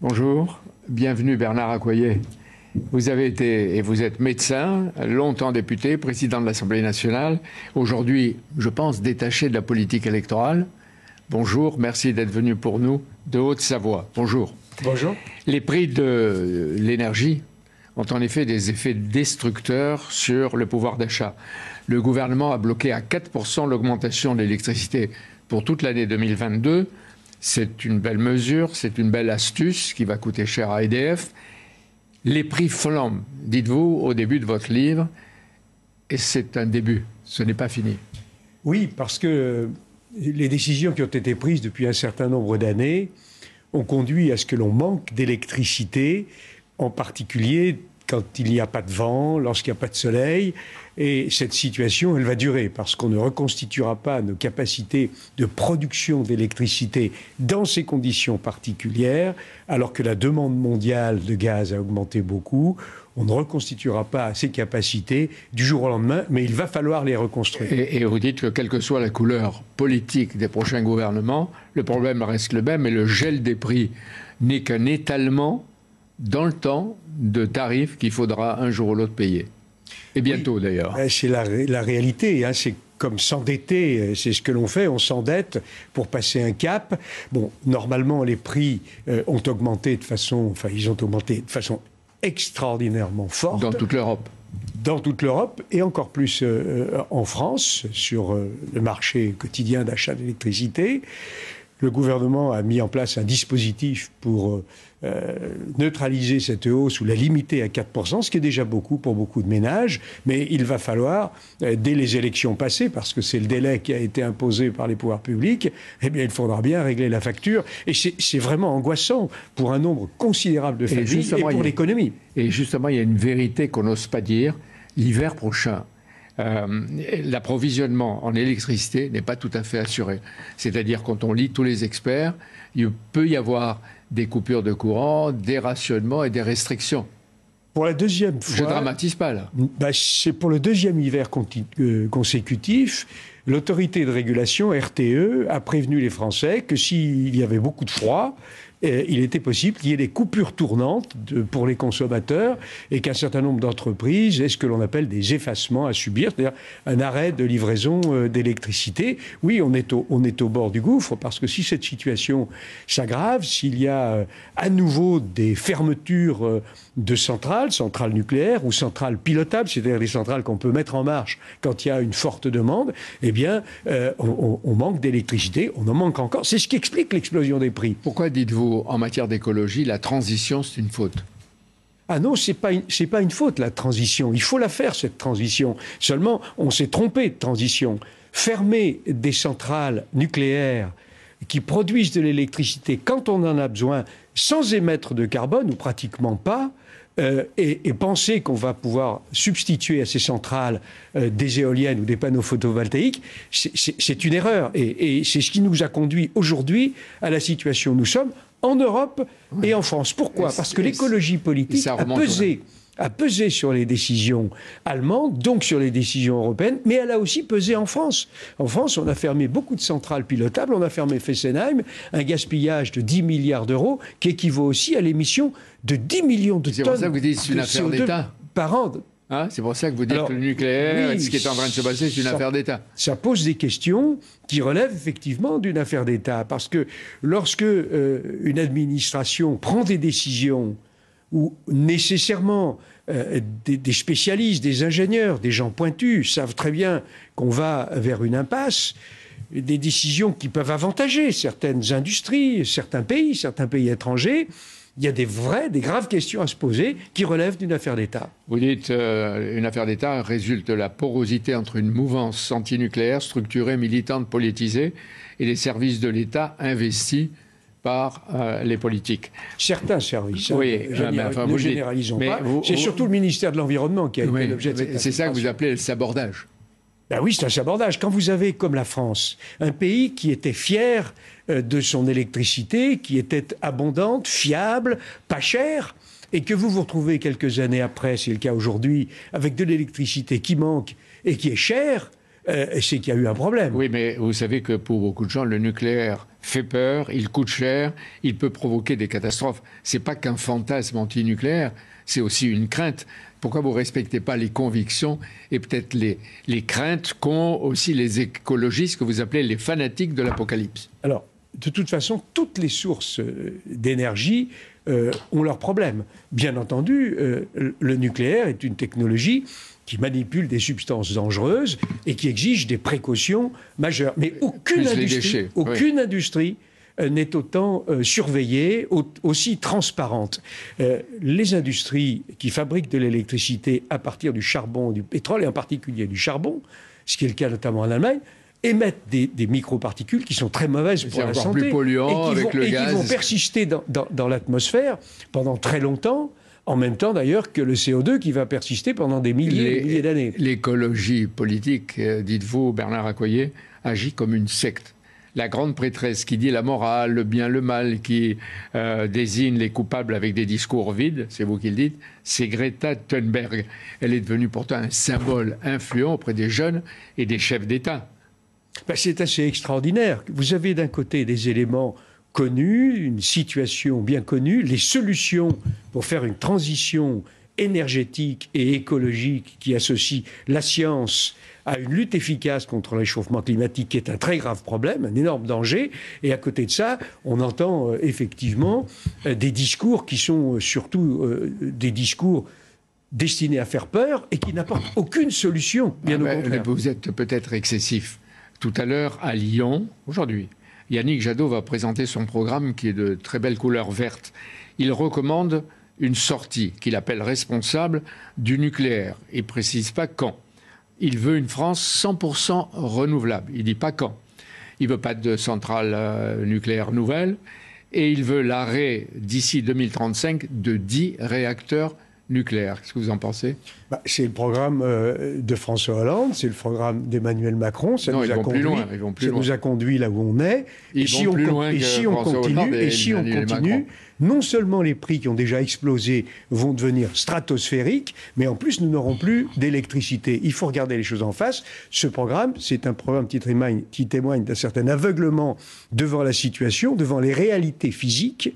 Bonjour, bienvenue Bernard Accoyer. Vous avez été et vous êtes médecin, longtemps député, président de l'Assemblée nationale, aujourd'hui, je pense, détaché de la politique électorale. Bonjour, merci d'être venu pour nous de Haute-Savoie. Bonjour. Bonjour. Les prix de l'énergie ont en effet des effets destructeurs sur le pouvoir d'achat. Le gouvernement a bloqué à 4% l'augmentation de l'électricité pour toute l'année 2022. C'est une belle mesure, c'est une belle astuce qui va coûter cher à EDF. Les prix flambent, dites-vous au début de votre livre, et c'est un début, ce n'est pas fini. Oui, parce que les décisions qui ont été prises depuis un certain nombre d'années ont conduit à ce que l'on manque d'électricité, en particulier quand il n'y a pas de vent, lorsqu'il n'y a pas de soleil. Et cette situation, elle va durer parce qu'on ne reconstituera pas nos capacités de production d'électricité dans ces conditions particulières, alors que la demande mondiale de gaz a augmenté beaucoup. On ne reconstituera pas ces capacités du jour au lendemain, mais il va falloir les reconstruire. Et, vous dites que quelle que soit la couleur politique des prochains gouvernements, le problème reste le même et le gel des prix n'est qu'un étalement dans le temps de tarifs qu'il faudra un jour ou l'autre payer. Et bientôt d'ailleurs. C'est la, réalité. Hein. c'est comme s'endetter, c'est ce que l'on fait, on s'endette pour passer un cap. Bon, normalement, les prix euh, ont augmenté de façon, enfin, ils ont augmenté de façon extraordinairement forte. Dans toute l'Europe. Dans toute l'Europe et encore plus euh, en France, sur euh, le marché quotidien d'achat d'électricité. Le gouvernement a mis en place un dispositif pour euh, neutraliser cette hausse ou la limiter à 4%, ce qui est déjà beaucoup pour beaucoup de ménages, mais il va falloir, euh, dès les élections passées, parce que c'est le délai qui a été imposé par les pouvoirs publics, eh bien il faudra bien régler la facture. Et c'est vraiment angoissant pour un nombre considérable de familles et, pour l'économie. Et justement, il y a une vérité qu'on n'ose pas dire. L'hiver prochain, euh, l'approvisionnement en électricité n'est pas tout à fait assuré. C'est-à-dire, quand on lit tous les experts, il peut y avoir des coupures de courant, des rationnements et des restrictions. Pour la deuxième fois. Je dramatise pas là. Bah, c'est pour le deuxième hiver euh, consécutif. L'autorité de régulation, RTE, a prévenu les Français que s'il y avait beaucoup de froid, il était possible qu'il y ait des coupures tournantes pour les consommateurs et qu'un certain nombre d'entreprises aient ce que l'on appelle des effacements à subir, c'est-à-dire un arrêt de livraison euh, d'électricité. Oui, on est, au, on est au bord du gouffre parce que si cette situation s'aggrave, s'il y a euh, à nouveau des fermetures euh, de centrales, centrales nucléaires ou centrales pilotables, c'est-à-dire des centrales qu'on peut mettre en marche quand il y a une forte demande, eh bien, on, on manque d'électricité, on en manque encore. C'est ce qui explique l'explosion des prix. Pourquoi dites-vous en matière d'écologie, la transition, c'est une faute ah non, c'est pas pas une faute la transition. Il faut la faire cette transition. Seulement, on s'est trompé de transition. Fermer des centrales nucléaires qui produisent de l'électricité quand on en a besoin, sans émettre de carbone ou pratiquement pas, euh, et, penser qu'on va pouvoir substituer à ces centrales euh, des éoliennes ou des panneaux photovoltaïques, c'est une erreur. Et, et c'est ce qui nous a conduit aujourd'hui à la situation où nous sommes en Europe et en France. Pourquoi Parce que l'écologie politique a pesé a pesé sur les décisions allemandes, donc sur les décisions européennes, mais elle a aussi pesé en France. En France, on a fermé beaucoup de centrales pilotables, on a fermé Fessenheim, un gaspillage de 10 milliards d'euros qui équivaut aussi à l'émission de 10 millions de tonnes. C'est pour ça que vous dites c'est une affaire d'État. Par an. Hein, c'est pour ça que vous dites que le nucléaire, ce qui est en train de se passer, c'est une affaire d'État. Ça pose des questions qui relèvent effectivement d'une affaire d'État. Parce que lorsque euh, une administration prend des décisions où nécessairement euh, des, spécialistes, des ingénieurs, des gens pointus savent très bien qu'on va vers une impasse, des décisions qui peuvent avantager certaines industries, certains pays, certains pays étrangers, il y a des vraies, des graves questions à se poser qui relèvent d'une affaire d'État. Vous dites euh, une affaire d'État résulte de la porosité entre une mouvance antinucléaire structurée, militante, politisée et les services de l'État investis par euh, les politiques. Certains services. Hein. Oui, euh, ne généralisons pas. C'est surtout le ministère de l'Environnement qui a été l'objet de cette C'est ça que vous appelez le sabordage. Ben oui, c'est un sabordage. Quand vous avez, comme la France, un pays qui était fier euh, de son électricité, qui était abondante, fiable, pas chère, et que vous vous retrouvez quelques années après, c'est le cas aujourd'hui, avec de l'électricité qui manque et qui est chère, euh, c'est qu'il y a eu un problème. Oui, mais vous savez que pour beaucoup de gens, le nucléaire fait peur, il coûte cher, il peut provoquer des catastrophes. C'est pas qu'un fantasme antinucléaire, c'est aussi une crainte. Pourquoi vous ne respectez pas les convictions et peut-être les, les craintes qu'ont aussi les écologistes que vous appelez les fanatiques de l'apocalypse? Alors, de toute façon, toutes les sources euh, d'énergie euh, ont leurs problèmes. Bien entendu, euh, le nucléaire est une technologie qui manipule des substances dangereuses et qui exige des précautions majeures. Mais aucune industrie, aucune industrie n'est autant surveillée, aussi transparente. les industries qui fabriquent de l'électricité à partir du charbon, du pétrole, et en particulier du charbon, ce qui est le cas notamment en Allemagne, émettent des, microparticules qui sont très mauvaises pour la santé plus polluant et, qui avec vont, le et gaz. qui vont persister dans, dans, l'atmosphère pendant très longtemps. En même temps, d'ailleurs, que le CO2 qui va persister pendant des milliers des milliers d'années. L'écologie politique, euh, dites-vous, Bernard Accoyer, agit comme une secte la grande prêtresse qui dit la morale, le bien, le mal, qui euh, désigne les coupables avec des discours vides, c'est vous qui le dites, c'est Greta Thunberg. Elle est devenue pourtant un symbole influent auprès des jeunes et des chefs d'État. Ben, c'est assez extraordinaire. Vous avez d'un côté des éléments connus, une situation bien connue, les solutions pour faire une transition énergétique et écologique qui associe la science à une lutte efficace contre le réchauffement climatique, qui est un très grave problème, un énorme danger. Et à côté de ça, on entend euh, effectivement euh, des discours qui sont euh, surtout des discours destinés à faire peur et qui n'apportent aucune solution, bien ah au contraire. Vous êtes peut-être excessif tout à l'heure à Lyon, aujourd'hui. Yannick Jadot va présenter son programme qui est de très belle couleur verte. Il recommande une sortie qu'il appelle responsable du nucléaire. Il précise pas quand. Il veut une France 100% renouvelable. Il dit pas quand. Il veut pas de centrale euh, nucléaire nouvelle. Et il veut l'arrêt d'ici 2035 de 10 réacteurs nucléaire. Qu'est-ce que vous en pensez? Bah, C'est le programme euh, de François Hollande, c'est le programme d'Emmanuel Macron. Ça, nous, a conduit, loin, ça nous a conduit là où on est. et si on, et si on continue, et, si on continue non seulement les prix qui ont déjà explosé vont devenir stratosphériques, mais en plus nous n'aurons plus d'électricité. Il faut regarder les choses en face. Ce programme, c'est un programme qui témoigne, qui témoigne d'un certain aveuglement devant la situation, devant les réalités physiques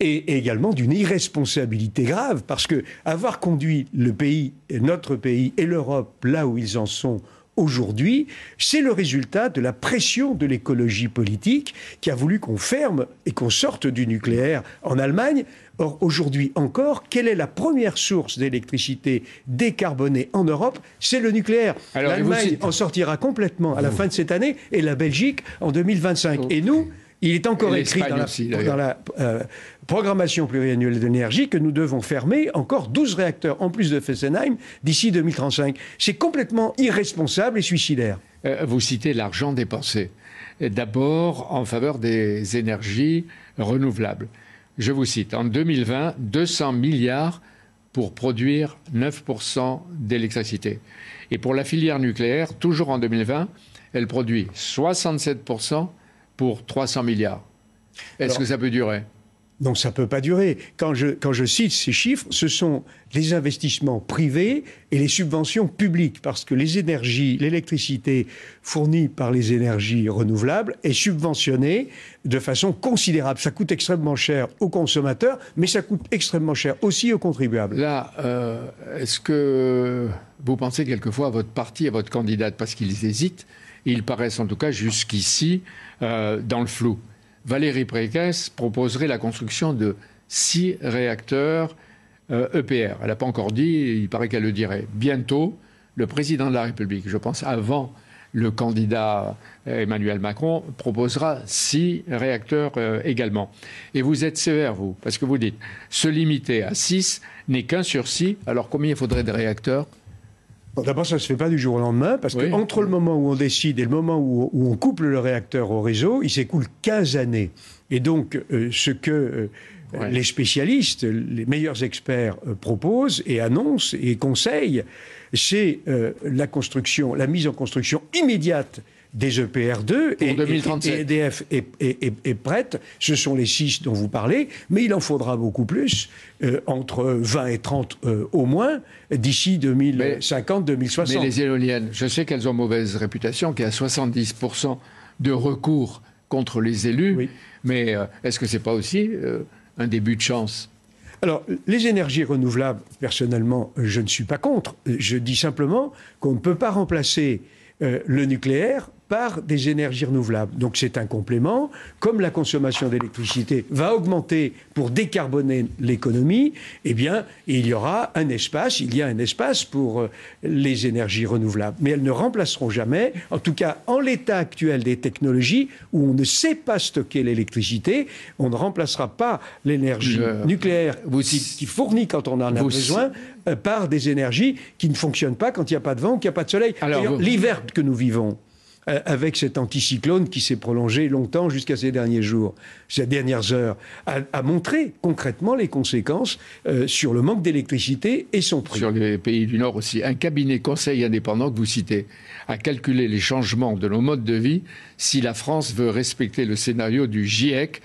et, également d'une irresponsabilité grave, parce que avoir conduit le pays, notre pays et l'Europe là où ils en sont aujourd'hui, c'est le résultat de la pression de l'écologie politique qui a voulu qu'on ferme et qu'on sorte du nucléaire en Allemagne. Or, aujourd'hui encore, quelle est la première source d'électricité décarbonée en Europe? C'est le nucléaire. L'Allemagne en sortira complètement à la fin de cette année et la Belgique en 2025. Et nous, il est encore écrit dans la, euh, programmation pluriannuelle d'énergie que nous devons fermer encore 12 réacteurs en plus de Fessenheim d'ici 2035. C'est complètement irresponsable et suicidaire. Euh, vous citez l'argent dépensé. D'abord en faveur des énergies renouvelables. Je vous cite, en 2020, 200 milliards pour produire 9% d'électricité. Et pour la filière nucléaire, toujours en 2020, elle produit 67% pour 300 milliards. Est-ce que ça peut durer? Donc ça ne peut pas durer. Quand je, cite ces chiffres, ce sont les investissements privés et les subventions publiques, parce que les énergies, l'électricité fournie par les énergies renouvelables est subventionnée de façon considérable. Ça coûte extrêmement cher aux consommateurs, mais ça coûte extrêmement cher aussi aux contribuables. Là, euh, est-ce que vous pensez quelquefois à votre parti, à votre candidate, parce qu'ils hésitent ils paraissent en tout cas jusqu'ici euh, dans le flou. Valérie Pécresse proposerait la construction de six réacteurs EPR. Euh, e Elle n'a pas encore dit, il paraît qu'elle le dirait. Bientôt, le président de la République, je pense avant le candidat euh, Emmanuel Macron, proposera six réacteurs également. Et vous êtes sévère, vous, parce que vous dites, se limiter à six n'est qu'un sursis, alors combien il faudrait de réacteurs? D'abord, ça ne se fait pas du jour au lendemain, parce qu'entre le moment où on décide et le moment où, on couple le réacteur au réseau, il s'écoule 15 années. Et donc, euh, ce que euh, les spécialistes, les meilleurs experts euh, proposent et annoncent et conseillent, c'est la construction, la mise en construction immédiate des EPR2 et, et, EDF est, prête. Ce sont les six dont vous parlez, mais il en faudra beaucoup plus, euh, entre 20 et 30 euh, au moins, d'ici 2050-2060. Mais les éoliennes, je sais qu'elles ont mauvaise réputation, qu'il y a 70% de recours contre les élus, mais euh, est-ce que ce n'est pas aussi un début de chance? Alors, les énergies renouvelables, personnellement, je ne suis pas contre. Je dis simplement qu'on ne peut pas remplacer le nucléaire par des énergies renouvelables. Donc c'est un complément. Comme la consommation d'électricité va augmenter pour décarboner l'économie, eh bien, il y aura un espace, il y a un espace pour euh, les énergies renouvelables. Mais elles ne remplaceront jamais, en tout cas en l'état actuel des technologies, où on ne sait pas stocker l'électricité, on ne remplacera pas l'énergie nucléaire qui, fournit quand on en a besoin euh, par des énergies qui ne fonctionnent pas quand il n'y a pas de vent, qu'il n'y a pas de soleil. L'hiver que nous vivons, avec cet anticyclone qui s'est prolongé longtemps jusqu'à ces derniers jours, ces dernières heures, a, montré concrètement les conséquences euh, sur le manque d'électricité et son prix. Sur les pays du Nord aussi, un cabinet conseil indépendant que vous citez a calculé les changements de nos modes de vie si la France veut respecter le scénario du GIEC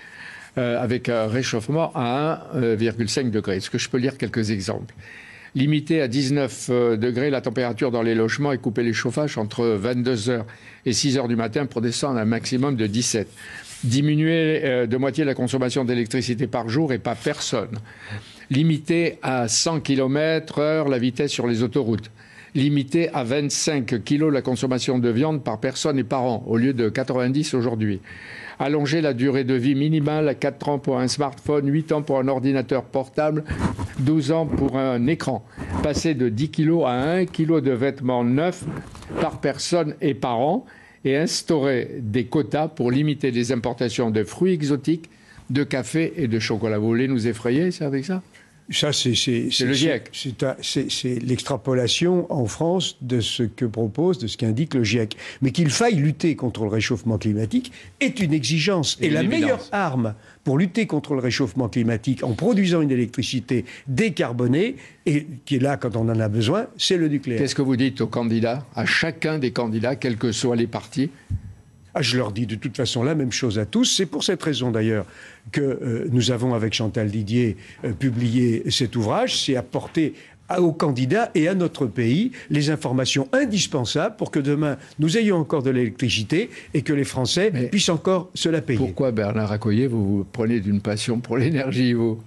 euh, avec un réchauffement à 1,5 degré. Est-ce que je peux lire quelques exemples? Limiter à 19 euh, degrés la température dans les logements et couper les chauffages entre 22h et 6h du matin pour descendre à un maximum de 17. Diminuer euh, de moitié la consommation d'électricité par jour et pas personne. Limiter à 100 km/h la vitesse sur les autoroutes. Limiter à 25 kg la consommation de viande par personne et par an, au lieu de 90 aujourd'hui. Allonger la durée de vie minimale à 4 ans pour un smartphone, 8 ans pour un ordinateur portable, 12 ans pour un écran, passer de 10 kg à 1 kg de vêtements neufs par personne et par an, et instaurer des quotas pour limiter les importations de fruits exotiques, de café et de chocolat. Vous voulez nous effrayer avec ça? Ça, c'est le GIEC. C'est l'extrapolation en France de ce que propose, de ce qu'indique le GIEC. Mais qu'il faille lutter contre le réchauffement climatique est une exigence. Et, la meilleure arme pour lutter contre le réchauffement climatique en produisant une électricité décarbonée, et qui est là quand on en a besoin, c'est le nucléaire. Qu'est-ce que vous dites aux candidats, à chacun des candidats, quels que soient les partis ah, je leur dis de toute façon la même chose à tous. C'est pour cette raison d'ailleurs que euh, nous avons avec Chantal Didier euh, publié cet ouvrage. C'est apporter aux candidats et à notre pays les informations indispensables pour que demain nous ayons encore de l'électricité et que les Français puissent encore se la payer. Pourquoi Bernard Accoyer, vous vous prenez d'une passion pour l'énergie, vous?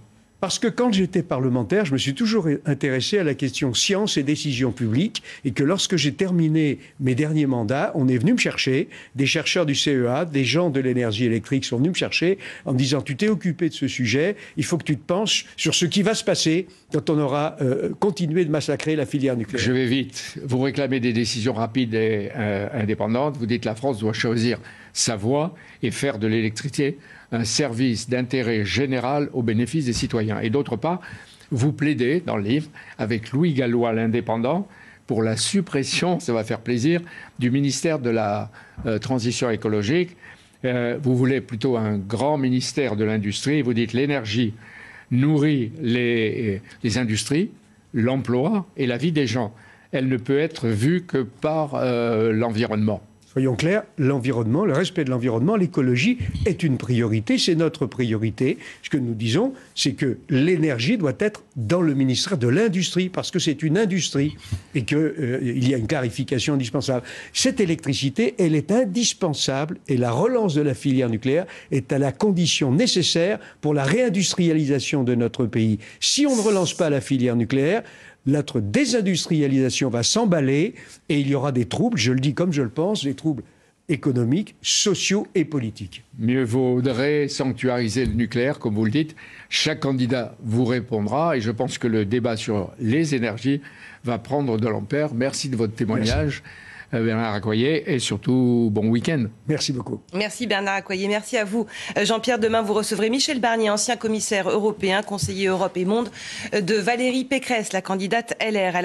Parce que quand j'étais parlementaire, je me suis toujours intéressé à la question science et décision publique, et que lorsque j'ai terminé mes derniers mandats, on est venu me chercher, des chercheurs du CEA, des gens de l'énergie électrique sont venus me chercher en me disant tu t'es occupé de ce sujet, il faut que tu te penches sur ce qui va se passer quand on aura euh, continué de massacrer la filière nucléaire. Je vais vite. Vous réclamez des décisions rapides et euh, indépendantes. Vous dites la France doit choisir sa voie et faire de l'électricité un service d'intérêt général au bénéfice des citoyens. Et d'autre part, vous plaidez dans le livre, avec Louis Gallois, l'indépendant, pour la suppression, ça va faire plaisir, du ministère de la euh, Transition écologique. Euh, vous voulez plutôt un grand ministère de l'industrie. Vous dites l'énergie nourrit les, les industries, l'emploi et la vie des gens. Elle ne peut être vue que par euh, l'environnement. Soyons clairs, l'environnement, le respect de l'environnement, l'écologie est une priorité, c'est notre priorité. Ce que nous disons, c'est que l'énergie doit être dans le ministère de l'Industrie, parce que c'est une industrie et qu'il euh, y a une clarification indispensable. Cette électricité, elle est indispensable et la relance de la filière nucléaire est à la condition nécessaire pour la réindustrialisation de notre pays. Si on ne relance pas la filière nucléaire, notre désindustrialisation va s'emballer et il y aura des troubles, je le dis comme je le pense, des troubles économiques, sociaux et politiques. Mieux vaudrait sanctuariser le nucléaire, comme vous le dites. Chaque candidat vous répondra et je pense que le débat sur les énergies va prendre de l'ampleur. Merci de votre témoignage. Bernard Accoyer et surtout bon week-end. Merci beaucoup. Merci Bernard Accoyer, merci à vous. Euh, Jean-Pierre, demain vous recevrez Michel Barnier, ancien commissaire européen, conseiller Europe et Monde euh, de Valérie Pécresse, la candidate LR.